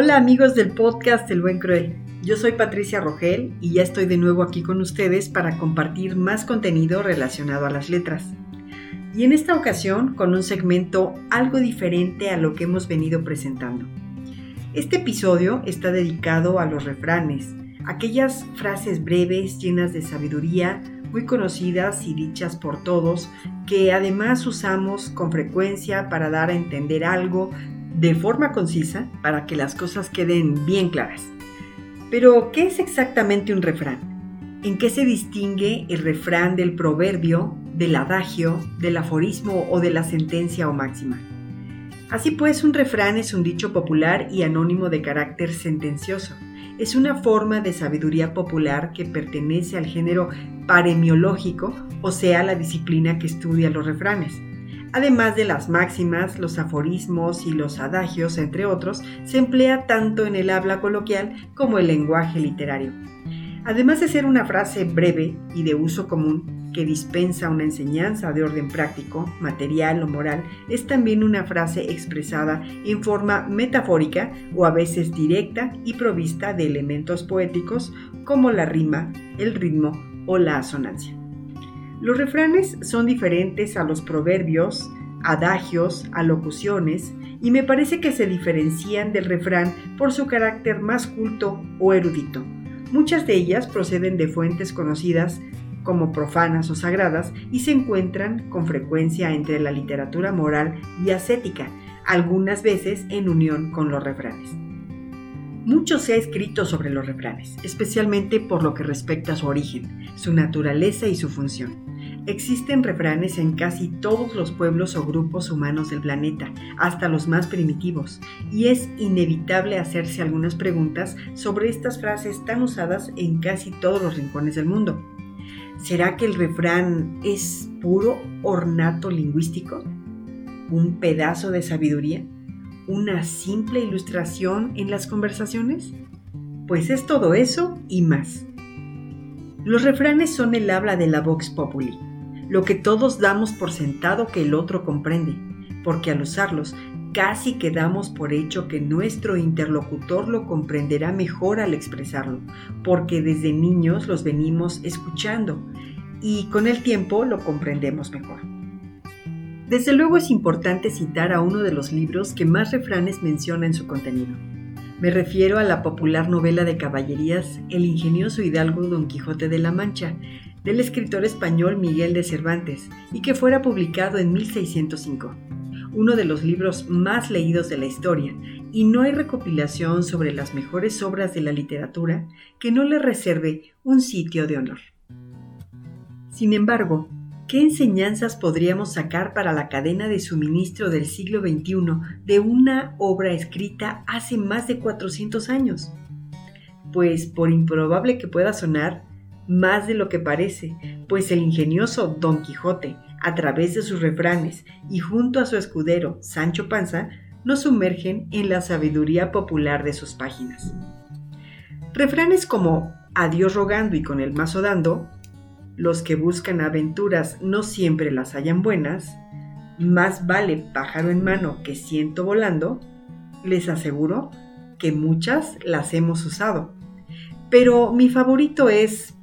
Hola amigos del podcast El Buen Cruel. Yo soy Patricia Rogel y ya estoy de nuevo aquí con ustedes para compartir más contenido relacionado a las letras. Y en esta ocasión con un segmento algo diferente a lo que hemos venido presentando. Este episodio está dedicado a los refranes, aquellas frases breves llenas de sabiduría, muy conocidas y dichas por todos, que además usamos con frecuencia para dar a entender algo de forma concisa para que las cosas queden bien claras. Pero, ¿qué es exactamente un refrán? ¿En qué se distingue el refrán del proverbio, del adagio, del aforismo o de la sentencia o máxima? Así pues, un refrán es un dicho popular y anónimo de carácter sentencioso. Es una forma de sabiduría popular que pertenece al género paremiológico, o sea, la disciplina que estudia los refranes. Además de las máximas, los aforismos y los adagios, entre otros, se emplea tanto en el habla coloquial como el lenguaje literario. Además de ser una frase breve y de uso común que dispensa una enseñanza de orden práctico, material o moral, es también una frase expresada en forma metafórica o a veces directa y provista de elementos poéticos como la rima, el ritmo o la asonancia. Los refranes son diferentes a los proverbios, adagios, alocuciones, y me parece que se diferencian del refrán por su carácter más culto o erudito. Muchas de ellas proceden de fuentes conocidas como profanas o sagradas y se encuentran con frecuencia entre la literatura moral y ascética, algunas veces en unión con los refranes. Mucho se ha escrito sobre los refranes, especialmente por lo que respecta a su origen, su naturaleza y su función. Existen refranes en casi todos los pueblos o grupos humanos del planeta, hasta los más primitivos, y es inevitable hacerse algunas preguntas sobre estas frases tan usadas en casi todos los rincones del mundo. ¿Será que el refrán es puro ornato lingüístico? ¿Un pedazo de sabiduría? ¿Una simple ilustración en las conversaciones? Pues es todo eso y más. Los refranes son el habla de la Vox Populi lo que todos damos por sentado que el otro comprende, porque al usarlos casi quedamos por hecho que nuestro interlocutor lo comprenderá mejor al expresarlo, porque desde niños los venimos escuchando y con el tiempo lo comprendemos mejor. Desde luego es importante citar a uno de los libros que más refranes menciona en su contenido. Me refiero a la popular novela de caballerías El ingenioso hidalgo Don Quijote de la Mancha, del escritor español Miguel de Cervantes y que fuera publicado en 1605, uno de los libros más leídos de la historia, y no hay recopilación sobre las mejores obras de la literatura que no le reserve un sitio de honor. Sin embargo, ¿qué enseñanzas podríamos sacar para la cadena de suministro del siglo XXI de una obra escrita hace más de 400 años? Pues por improbable que pueda sonar, más de lo que parece, pues el ingenioso Don Quijote, a través de sus refranes y junto a su escudero Sancho Panza, nos sumergen en la sabiduría popular de sus páginas. Refranes como Adiós rogando y con el mazo dando, los que buscan aventuras no siempre las hallan buenas, más vale pájaro en mano que ciento volando, les aseguro que muchas las hemos usado. Pero mi favorito es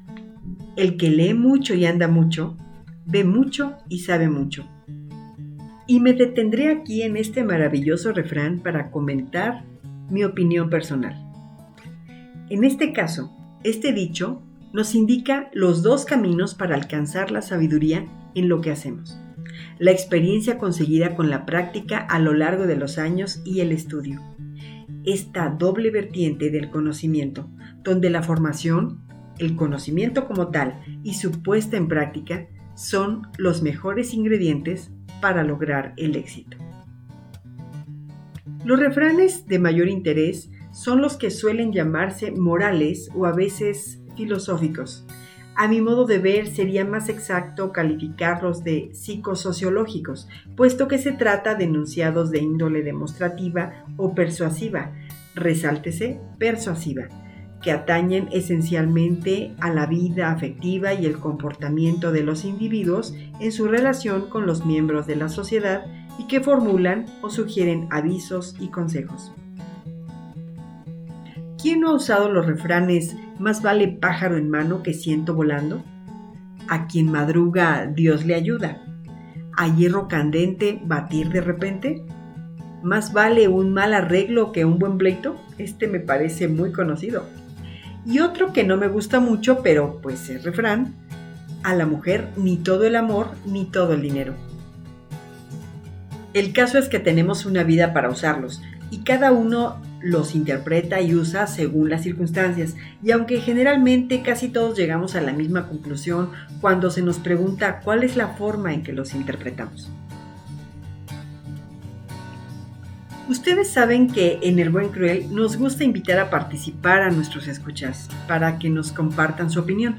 el que lee mucho y anda mucho, ve mucho y sabe mucho. Y me detendré aquí en este maravilloso refrán para comentar mi opinión personal. En este caso, este dicho nos indica los dos caminos para alcanzar la sabiduría en lo que hacemos. La experiencia conseguida con la práctica a lo largo de los años y el estudio. Esta doble vertiente del conocimiento, donde la formación el conocimiento como tal y su puesta en práctica son los mejores ingredientes para lograr el éxito. Los refranes de mayor interés son los que suelen llamarse morales o a veces filosóficos. A mi modo de ver sería más exacto calificarlos de psicosociológicos, puesto que se trata de enunciados de índole demostrativa o persuasiva, resáltese persuasiva, que atañen esencialmente a la vida afectiva y el comportamiento de los individuos en su relación con los miembros de la sociedad y que formulan o sugieren avisos y consejos. ¿Quién no ha usado los refranes más vale pájaro en mano que ciento volando? A quien madruga Dios le ayuda. A hierro candente batir de repente. Más vale un mal arreglo que un buen pleito. Este me parece muy conocido. Y otro que no me gusta mucho, pero pues es refrán. A la mujer ni todo el amor ni todo el dinero. El caso es que tenemos una vida para usarlos y cada uno los interpreta y usa según las circunstancias. Y aunque generalmente casi todos llegamos a la misma conclusión cuando se nos pregunta cuál es la forma en que los interpretamos. Ustedes saben que en El Buen Cruel nos gusta invitar a participar a nuestros escuchas para que nos compartan su opinión.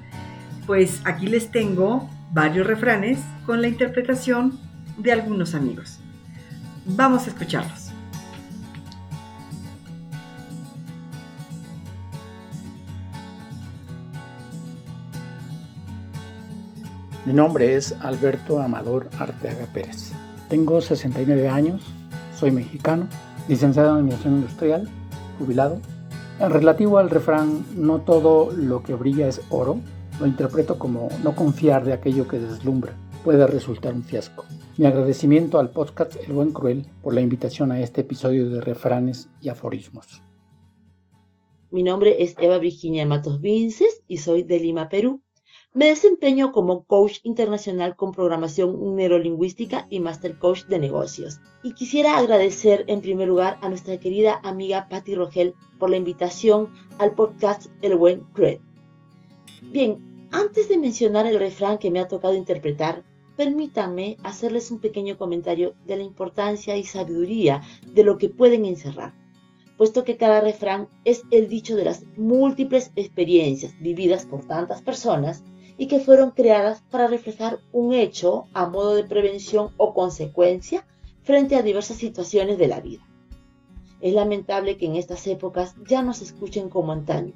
Pues aquí les tengo varios refranes con la interpretación de algunos amigos. Vamos a escucharlos. Mi nombre es Alberto Amador Arteaga Pérez. Tengo 69 años, soy mexicano, licenciado en Administración Industrial, jubilado. En relativo al refrán, no todo lo que brilla es oro, lo interpreto como no confiar de aquello que deslumbra, puede resultar un fiasco. Mi agradecimiento al podcast El Buen Cruel por la invitación a este episodio de refranes y aforismos. Mi nombre es Eva Virginia Matos Vinces y soy de Lima, Perú. Me desempeño como coach internacional con programación neurolingüística y master coach de negocios. Y quisiera agradecer en primer lugar a nuestra querida amiga Patti Rogel por la invitación al podcast El Buen Cruel. Bien, antes de mencionar el refrán que me ha tocado interpretar, permítanme hacerles un pequeño comentario de la importancia y sabiduría de lo que pueden encerrar, puesto que cada refrán es el dicho de las múltiples experiencias vividas por tantas personas y que fueron creadas para reflejar un hecho a modo de prevención o consecuencia frente a diversas situaciones de la vida. Es lamentable que en estas épocas ya no se escuchen como antaño.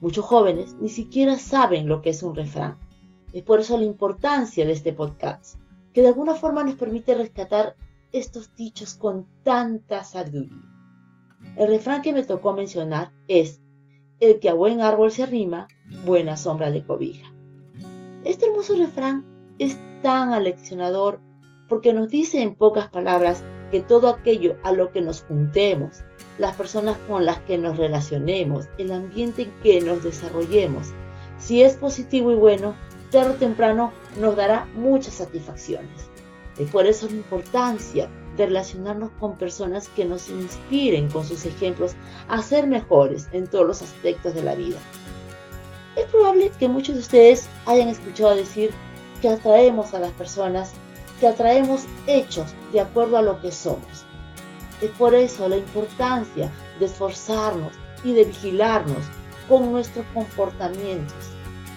Muchos jóvenes ni siquiera saben lo que es un refrán. Es por eso la importancia de este podcast, que de alguna forma nos permite rescatar estos dichos con tanta sabiduría. El refrán que me tocó mencionar es, el que a buen árbol se arrima, buena sombra le cobija. Este hermoso refrán es tan aleccionador porque nos dice en pocas palabras que todo aquello a lo que nos juntemos, las personas con las que nos relacionemos, el ambiente en que nos desarrollemos, si es positivo y bueno, tarde o temprano nos dará muchas satisfacciones. Y por eso la importancia de relacionarnos con personas que nos inspiren con sus ejemplos a ser mejores en todos los aspectos de la vida. Es probable que muchos de ustedes hayan escuchado decir que atraemos a las personas, que atraemos hechos de acuerdo a lo que somos. Es por eso la importancia de esforzarnos y de vigilarnos con nuestros comportamientos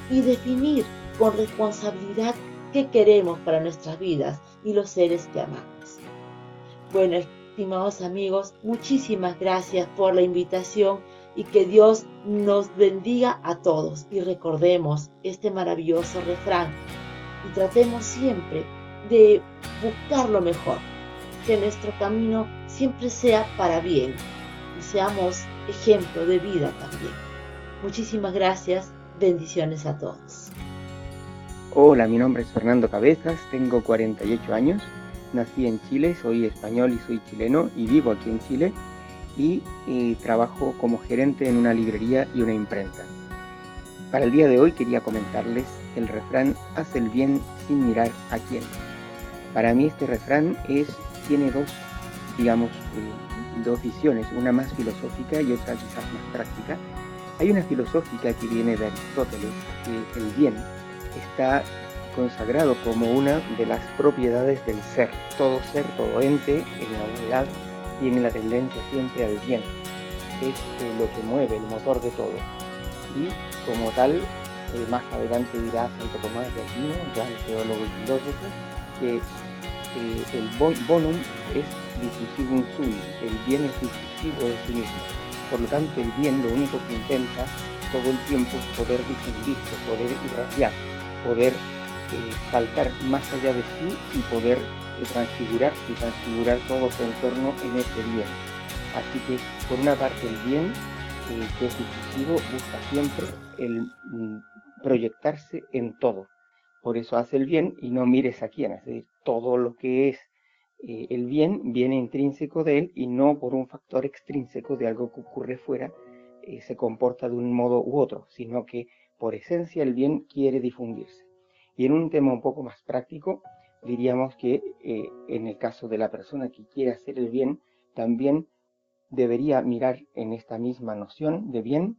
y definir con responsabilidad qué queremos para nuestras vidas y los seres que amamos. Bueno, estimados amigos, muchísimas gracias por la invitación y que Dios nos bendiga a todos y recordemos este maravilloso refrán y tratemos siempre de buscar lo mejor, que nuestro camino siempre sea para bien y seamos ejemplo de vida también. Muchísimas gracias, bendiciones a todos. Hola, mi nombre es Fernando Cabezas, tengo 48 años, nací en Chile, soy español y soy chileno y vivo aquí en Chile y, trabajo como gerente en una librería y una imprenta. Para el día de hoy quería comentarles el refrán haz el bien sin mirar a quién. Para mí este refrán es, tiene dos, digamos, eh, dos visiones, una más filosófica y otra quizás más práctica. Hay una filosófica que viene de Aristóteles, que el bien está consagrado como una de las propiedades del ser. Todo ser, todo ente, en la unidad tiene la tendencia siempre al bien, es eh, lo que mueve, el motor de todo. Y como tal, eh, más adelante dirá Santo Tomás de Aquino, gran teólogo y filósofo, que eh, el bonum es un sui, el bien es decisivo de sí mismo. Por lo tanto, el bien lo único que intenta todo el tiempo es poder distinguirse, poder irradiar, poder saltar más allá de sí y poder transfigurar y transfigurar todo su entorno en ese bien. Así que por una parte el bien eh, que es difusivo busca siempre el mm, proyectarse en todo. Por eso hace el bien y no mires a quién, es decir, todo lo que es eh, el bien viene intrínseco de él y no por un factor extrínseco de algo que ocurre fuera, eh, se comporta de un modo u otro, sino que por esencia el bien quiere difundirse. Y en un tema un poco más práctico, diríamos que eh, en el caso de la persona que quiere hacer el bien, también debería mirar en esta misma noción de bien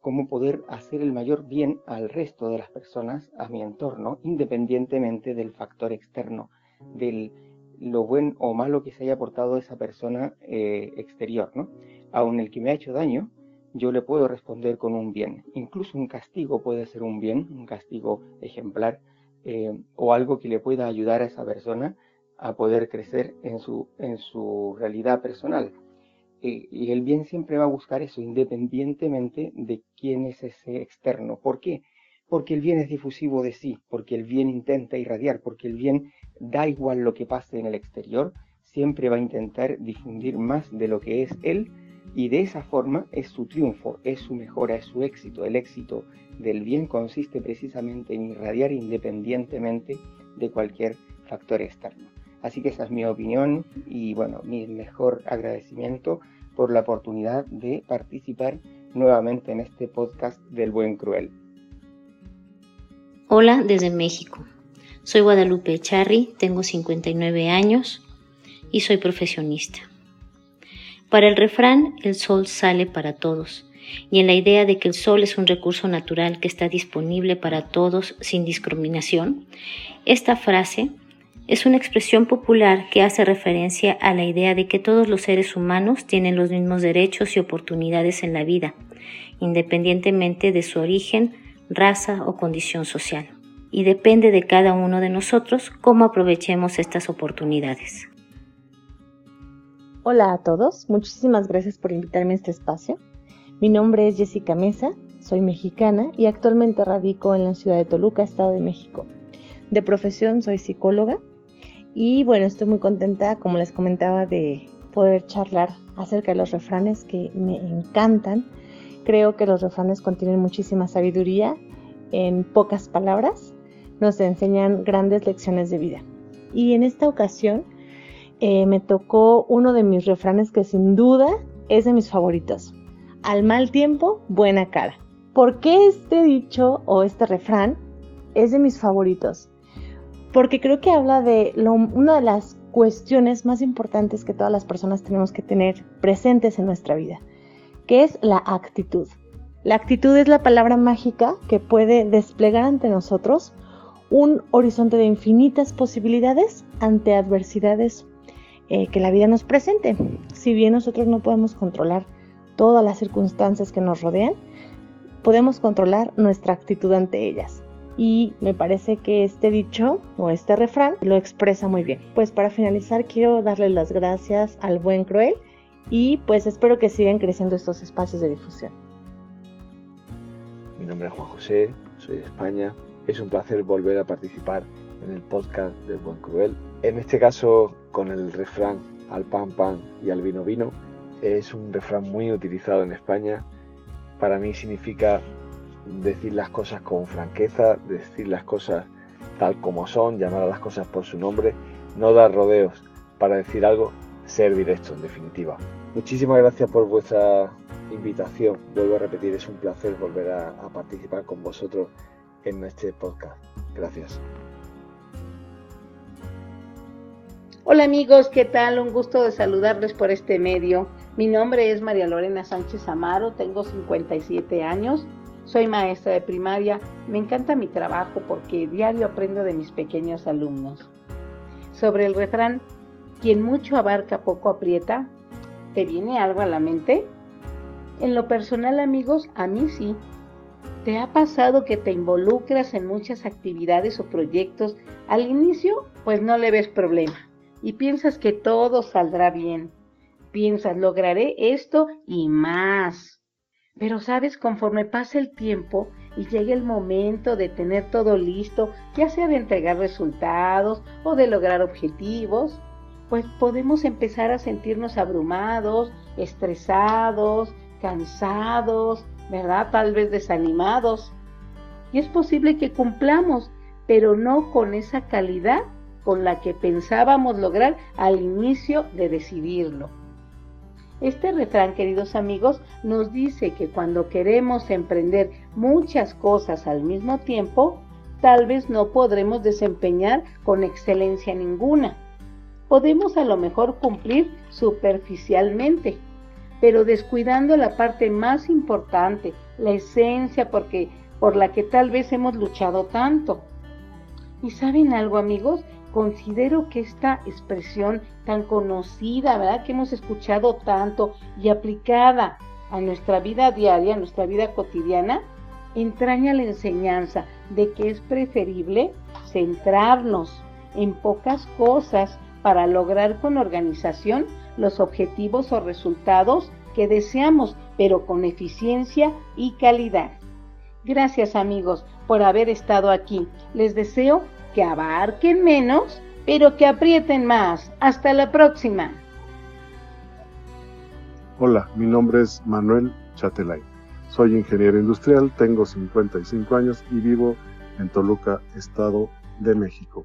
cómo poder hacer el mayor bien al resto de las personas, a mi entorno, independientemente del factor externo, del lo buen o malo que se haya aportado esa persona eh, exterior, ¿no? Aun el que me ha hecho daño, yo le puedo responder con un bien. Incluso un castigo puede ser un bien, un castigo ejemplar, eh, o algo que le pueda ayudar a esa persona a poder crecer en su, en su realidad personal. y el bien siempre va a buscar eso, independientemente de quién es ese externo. ¿Por qué? Porque el bien es difusivo de sí, porque el bien intenta irradiar, porque el bien da igual lo que pase en el exterior, siempre va a intentar difundir más de lo que es él y de esa forma es su triunfo, es su mejora, es su éxito. El éxito del bien consiste precisamente en irradiar independientemente de cualquier factor externo. Así que esa es mi opinión y bueno, mi mejor agradecimiento por la oportunidad de participar nuevamente en este podcast del Buen Cruel. Hola desde México. Soy Guadalupe Charri, tengo 59 años y soy profesionista. Para el refrán, el sol sale para todos, y en la idea de que el sol es un recurso natural que está disponible para todos sin discriminación, esta frase es una expresión popular que hace referencia a la idea de que todos los seres humanos tienen los mismos derechos y oportunidades en la vida, independientemente de su origen, raza o condición social y depende de cada uno de nosotros cómo aprovechemos estas oportunidades. Hola a todos, muchísimas gracias por invitarme a este espacio. Mi nombre es Jessica Mesa, soy mexicana y actualmente radico en la ciudad de Toluca, Estado de México. De profesión soy psicóloga y bueno, estoy muy contenta, como les comentaba, de poder charlar acerca de los refranes que me encantan. Creo que los refranes contienen muchísima sabiduría en pocas palabras nos enseñan grandes lecciones de vida. Y en esta ocasión eh, me tocó uno de mis refranes que sin duda es de mis favoritos. Al mal tiempo, buena cara. ¿Por qué este dicho o este refrán es de mis favoritos? Porque creo que habla de una de las cuestiones más importantes que todas las personas tenemos que tener presentes en nuestra vida, que es la actitud. La actitud es la palabra mágica que puede desplegar ante nosotros un horizonte de infinitas posibilidades ante adversidades eh, que la vida nos presente. Si bien nosotros no podemos controlar todas las circunstancias que nos rodean, podemos controlar nuestra actitud ante ellas. Y me parece que este dicho o este refrán lo expresa muy bien. Pues para finalizar quiero darle las gracias al buen cruel y pues espero que sigan creciendo estos espacios de difusión. Mi nombre es Juan José, soy de España es un placer volver a participar en el podcast del Buen Cruel. En este caso, con el refrán al pan pan y al vino vino. Es un refrán muy utilizado en España. Para mí significa decir las cosas con franqueza, decir las cosas tal como son, llamar a las cosas por su nombre, no dar rodeos para decir algo, ser directo en definitiva. Muchísimas gracias por vuestra invitación. Vuelvo a repetir, es un placer volver a, participar con vosotros en este podcast. Gracias. Hola amigos, ¿qué tal? Un gusto de saludarles por este medio. Mi nombre es María Lorena Sánchez Amaro, tengo 57 años, soy maestra de primaria, me encanta mi trabajo porque diario aprendo de mis pequeños alumnos. Sobre el refrán, quien mucho abarca poco aprieta, ¿te viene algo a la mente? En lo personal amigos, a mí sí, ¿Te ha pasado que te involucras en muchas actividades o proyectos? Al inicio, pues no le ves problema y piensas que todo saldrá bien. Piensas, lograré esto y más. Pero sabes, conforme pasa el tiempo y llega el momento de tener todo listo, ya sea de entregar resultados o de lograr objetivos, pues podemos empezar a sentirnos abrumados, estresados, cansados, ¿verdad? Tal vez desanimados. Y es posible que cumplamos, pero no con esa calidad con la que pensábamos lograr al inicio de decidirlo. Este refrán, queridos amigos, nos dice que cuando queremos emprender muchas cosas al mismo tiempo, tal vez no podremos desempeñar con excelencia ninguna. Podemos a lo mejor cumplir superficialmente, pero descuidando la parte más importante, la esencia porque, por la que tal vez hemos luchado tanto. ¿Y saben algo amigos? Considero que esta expresión tan conocida, ¿verdad? Que hemos escuchado tanto y aplicada a nuestra vida diaria, a nuestra vida cotidiana, entraña la enseñanza de que es preferible centrarnos en pocas cosas para lograr con organización los objetivos o resultados que deseamos, pero con eficiencia y calidad. Gracias amigos por haber estado aquí. Les deseo que abarquen menos, pero que aprieten más. Hasta la próxima. Hola, mi nombre es Manuel Chatelay. Soy ingeniero industrial, tengo 55 años y vivo en Toluca, Estado de México.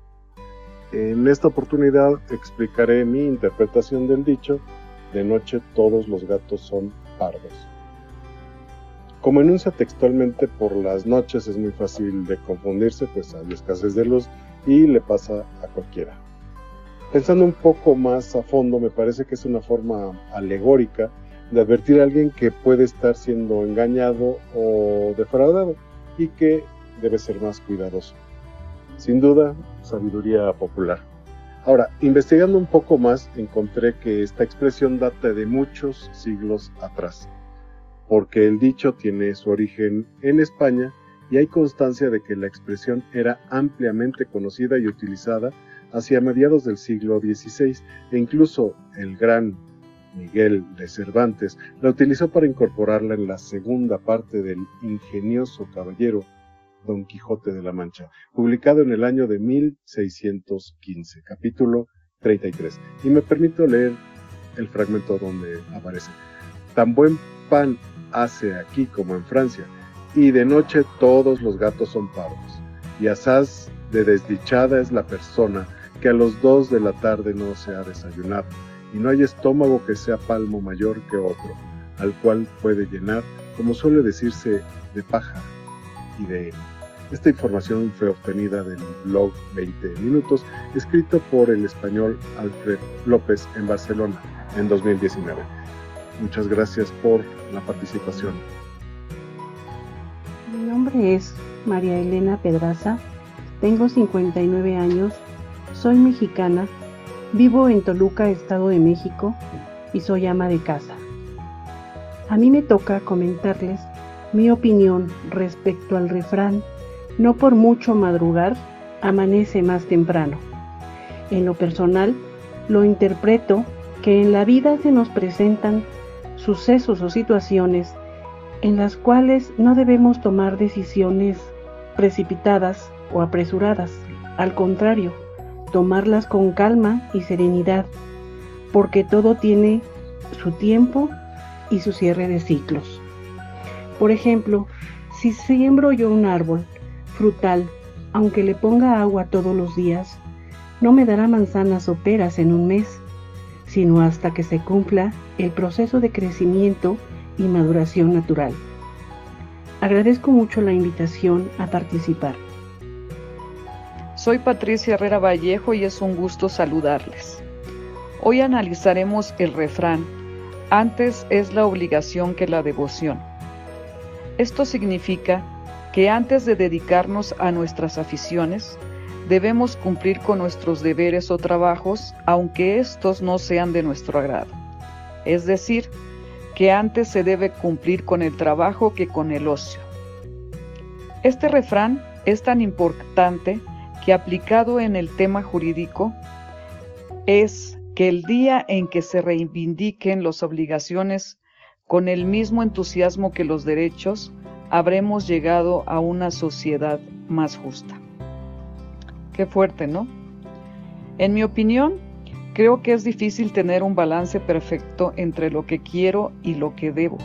En esta oportunidad explicaré mi interpretación del dicho, de noche todos los gatos son pardos. Como enuncia textualmente por las noches es muy fácil de confundirse, pues hay escasez de luz y le pasa a cualquiera. Pensando un poco más a fondo, me parece que es una forma alegórica de advertir a alguien que puede estar siendo engañado o defraudado y que debe ser más cuidadoso. Sin duda, sabiduría popular. Ahora, investigando un poco más, encontré que esta expresión data de muchos siglos atrás, porque el dicho tiene su origen en España y hay constancia de que la expresión era ampliamente conocida y utilizada hacia mediados del siglo XVI e incluso el gran Miguel de Cervantes la utilizó para incorporarla en la segunda parte del ingenioso caballero Don Quijote de la Mancha, publicado en el año de 1615, capítulo 33. Y me permito leer el fragmento donde aparece. Tan buen pan hace aquí como en Francia, y de noche todos los gatos son pardos, y asaz de desdichada es la persona que a los dos de la tarde no se ha desayunado, y no hay estómago que sea palmo mayor que otro, al cual puede llenar, como suele decirse, de paja y de esta información fue obtenida del blog 20 Minutos, escrito por el español Alfred López en Barcelona en 2019. Muchas gracias por la participación. Mi nombre es María Elena Pedraza, tengo 59 años, soy mexicana, vivo en Toluca, Estado de México y soy ama de casa. A mí me toca comentarles mi opinión respecto al refrán no por mucho madrugar, amanece más temprano. En lo personal, lo interpreto que en la vida se nos presentan sucesos o situaciones en las cuales no debemos tomar decisiones precipitadas o apresuradas. Al contrario, tomarlas con calma y serenidad, porque todo tiene su tiempo y su cierre de ciclos. Por ejemplo, si siembro yo un árbol frutal, aunque le ponga agua todos los días, no me dará manzanas o peras en un mes, sino hasta que se cumpla el proceso de crecimiento y maduración natural. Agradezco mucho la invitación a participar. Soy Patricia Herrera Vallejo y es un gusto saludarles. Hoy analizaremos el refrán, antes es la obligación que la devoción. Esto significa que antes de dedicarnos a nuestras aficiones, debemos cumplir con nuestros deberes o trabajos, aunque estos no sean de nuestro agrado. Es decir, que antes se debe cumplir con el trabajo que con el ocio. Este refrán es tan importante que aplicado en el tema jurídico es que el día en que se reivindiquen las obligaciones con el mismo entusiasmo que los derechos, habremos llegado a una sociedad más justa. Qué fuerte, ¿no? En mi opinión, creo que es difícil tener un balance perfecto entre lo que quiero y lo que debo.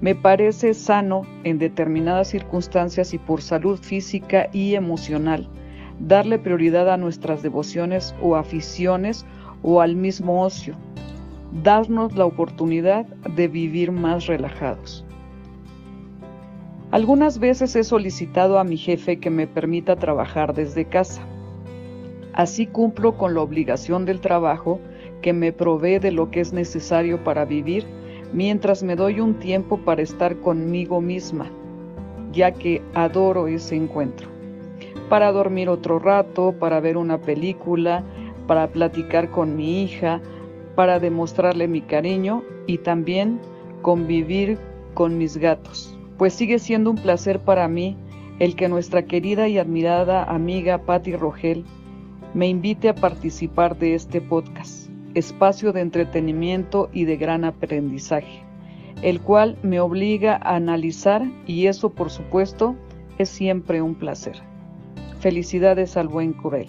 Me parece sano en determinadas circunstancias y por salud física y emocional darle prioridad a nuestras devociones o aficiones o al mismo ocio, darnos la oportunidad de vivir más relajados. Algunas veces he solicitado a mi jefe que me permita trabajar desde casa. Así cumplo con la obligación del trabajo que me provee de lo que es necesario para vivir mientras me doy un tiempo para estar conmigo misma, ya que adoro ese encuentro. Para dormir otro rato, para ver una película, para platicar con mi hija, para demostrarle mi cariño y también convivir con mis gatos. Pues sigue siendo un placer para mí el que nuestra querida y admirada amiga Patti Rogel me invite a participar de este podcast, espacio de entretenimiento y de gran aprendizaje, el cual me obliga a analizar y eso por supuesto es siempre un placer. Felicidades al buen Curel.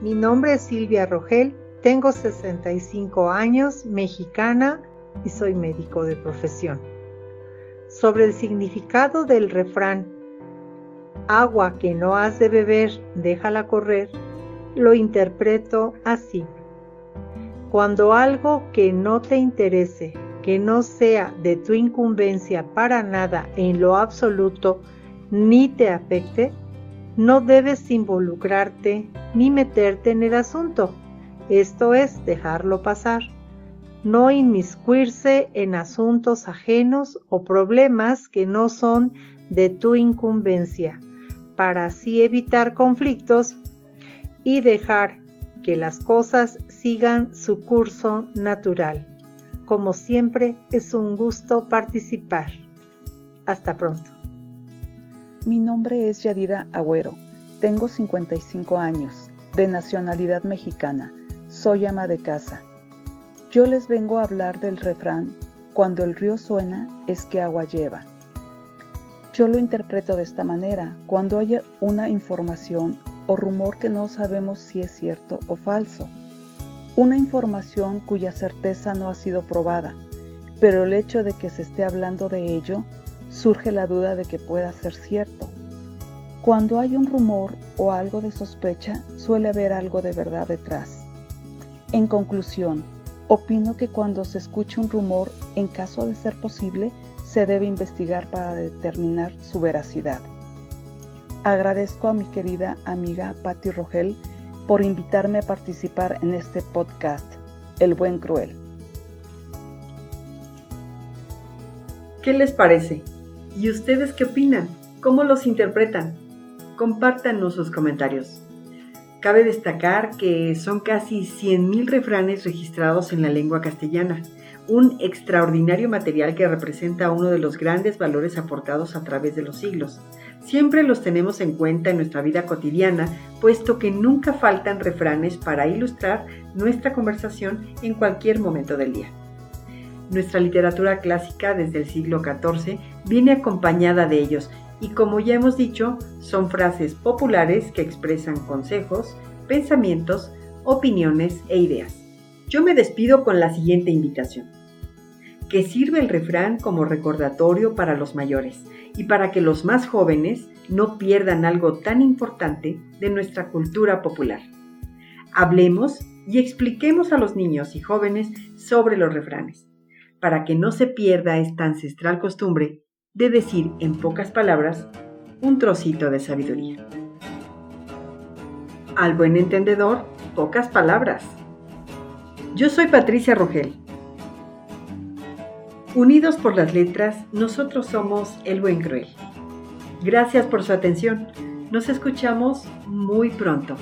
Mi nombre es Silvia Rogel, tengo 65 años, mexicana y soy médico de profesión. Sobre el significado del refrán, agua que no has de beber, déjala correr, lo interpreto así. Cuando algo que no te interese, que no sea de tu incumbencia para nada en lo absoluto, ni te afecte, no debes involucrarte ni meterte en el asunto. Esto es dejarlo pasar. No inmiscuirse en asuntos ajenos o problemas que no son de tu incumbencia, para así evitar conflictos y dejar que las cosas sigan su curso natural. Como siempre, es un gusto participar. Hasta pronto. Mi nombre es Yadira Agüero. Tengo 55 años, de nacionalidad mexicana. Soy ama de casa. Yo les vengo a hablar del refrán, cuando el río suena es que agua lleva. Yo lo interpreto de esta manera, cuando haya una información o rumor que no sabemos si es cierto o falso. Una información cuya certeza no ha sido probada, pero el hecho de que se esté hablando de ello surge la duda de que pueda ser cierto. Cuando hay un rumor o algo de sospecha, suele haber algo de verdad detrás. En conclusión, opino que cuando se escucha un rumor, en caso de ser posible, se debe investigar para determinar su veracidad. Agradezco a mi querida amiga Patti Rogel por invitarme a participar en este podcast, El Buen Cruel. ¿Qué les parece? ¿Y ustedes qué opinan? ¿Cómo los interpretan? Compártanos sus comentarios. Cabe destacar que son casi 100.000 refranes registrados en la lengua castellana, un extraordinario material que representa uno de los grandes valores aportados a través de los siglos. Siempre los tenemos en cuenta en nuestra vida cotidiana, puesto que nunca faltan refranes para ilustrar nuestra conversación en cualquier momento del día. Nuestra literatura clásica desde el siglo XIV viene acompañada de ellos y como ya hemos dicho, son frases populares que expresan consejos, pensamientos, opiniones e ideas. Yo me despido con la siguiente invitación. Que sirve el refrán como recordatorio para los mayores y para que los más jóvenes no pierdan algo tan importante de nuestra cultura popular. Hablemos y expliquemos a los niños y jóvenes sobre los refranes para que no se pierda esta ancestral costumbre de decir en pocas palabras un trocito de sabiduría. Al buen entendedor, pocas palabras. Yo soy Patricia Rogel. Unidos por las letras, nosotros somos el buen cruel. Gracias por su atención. Nos escuchamos muy pronto.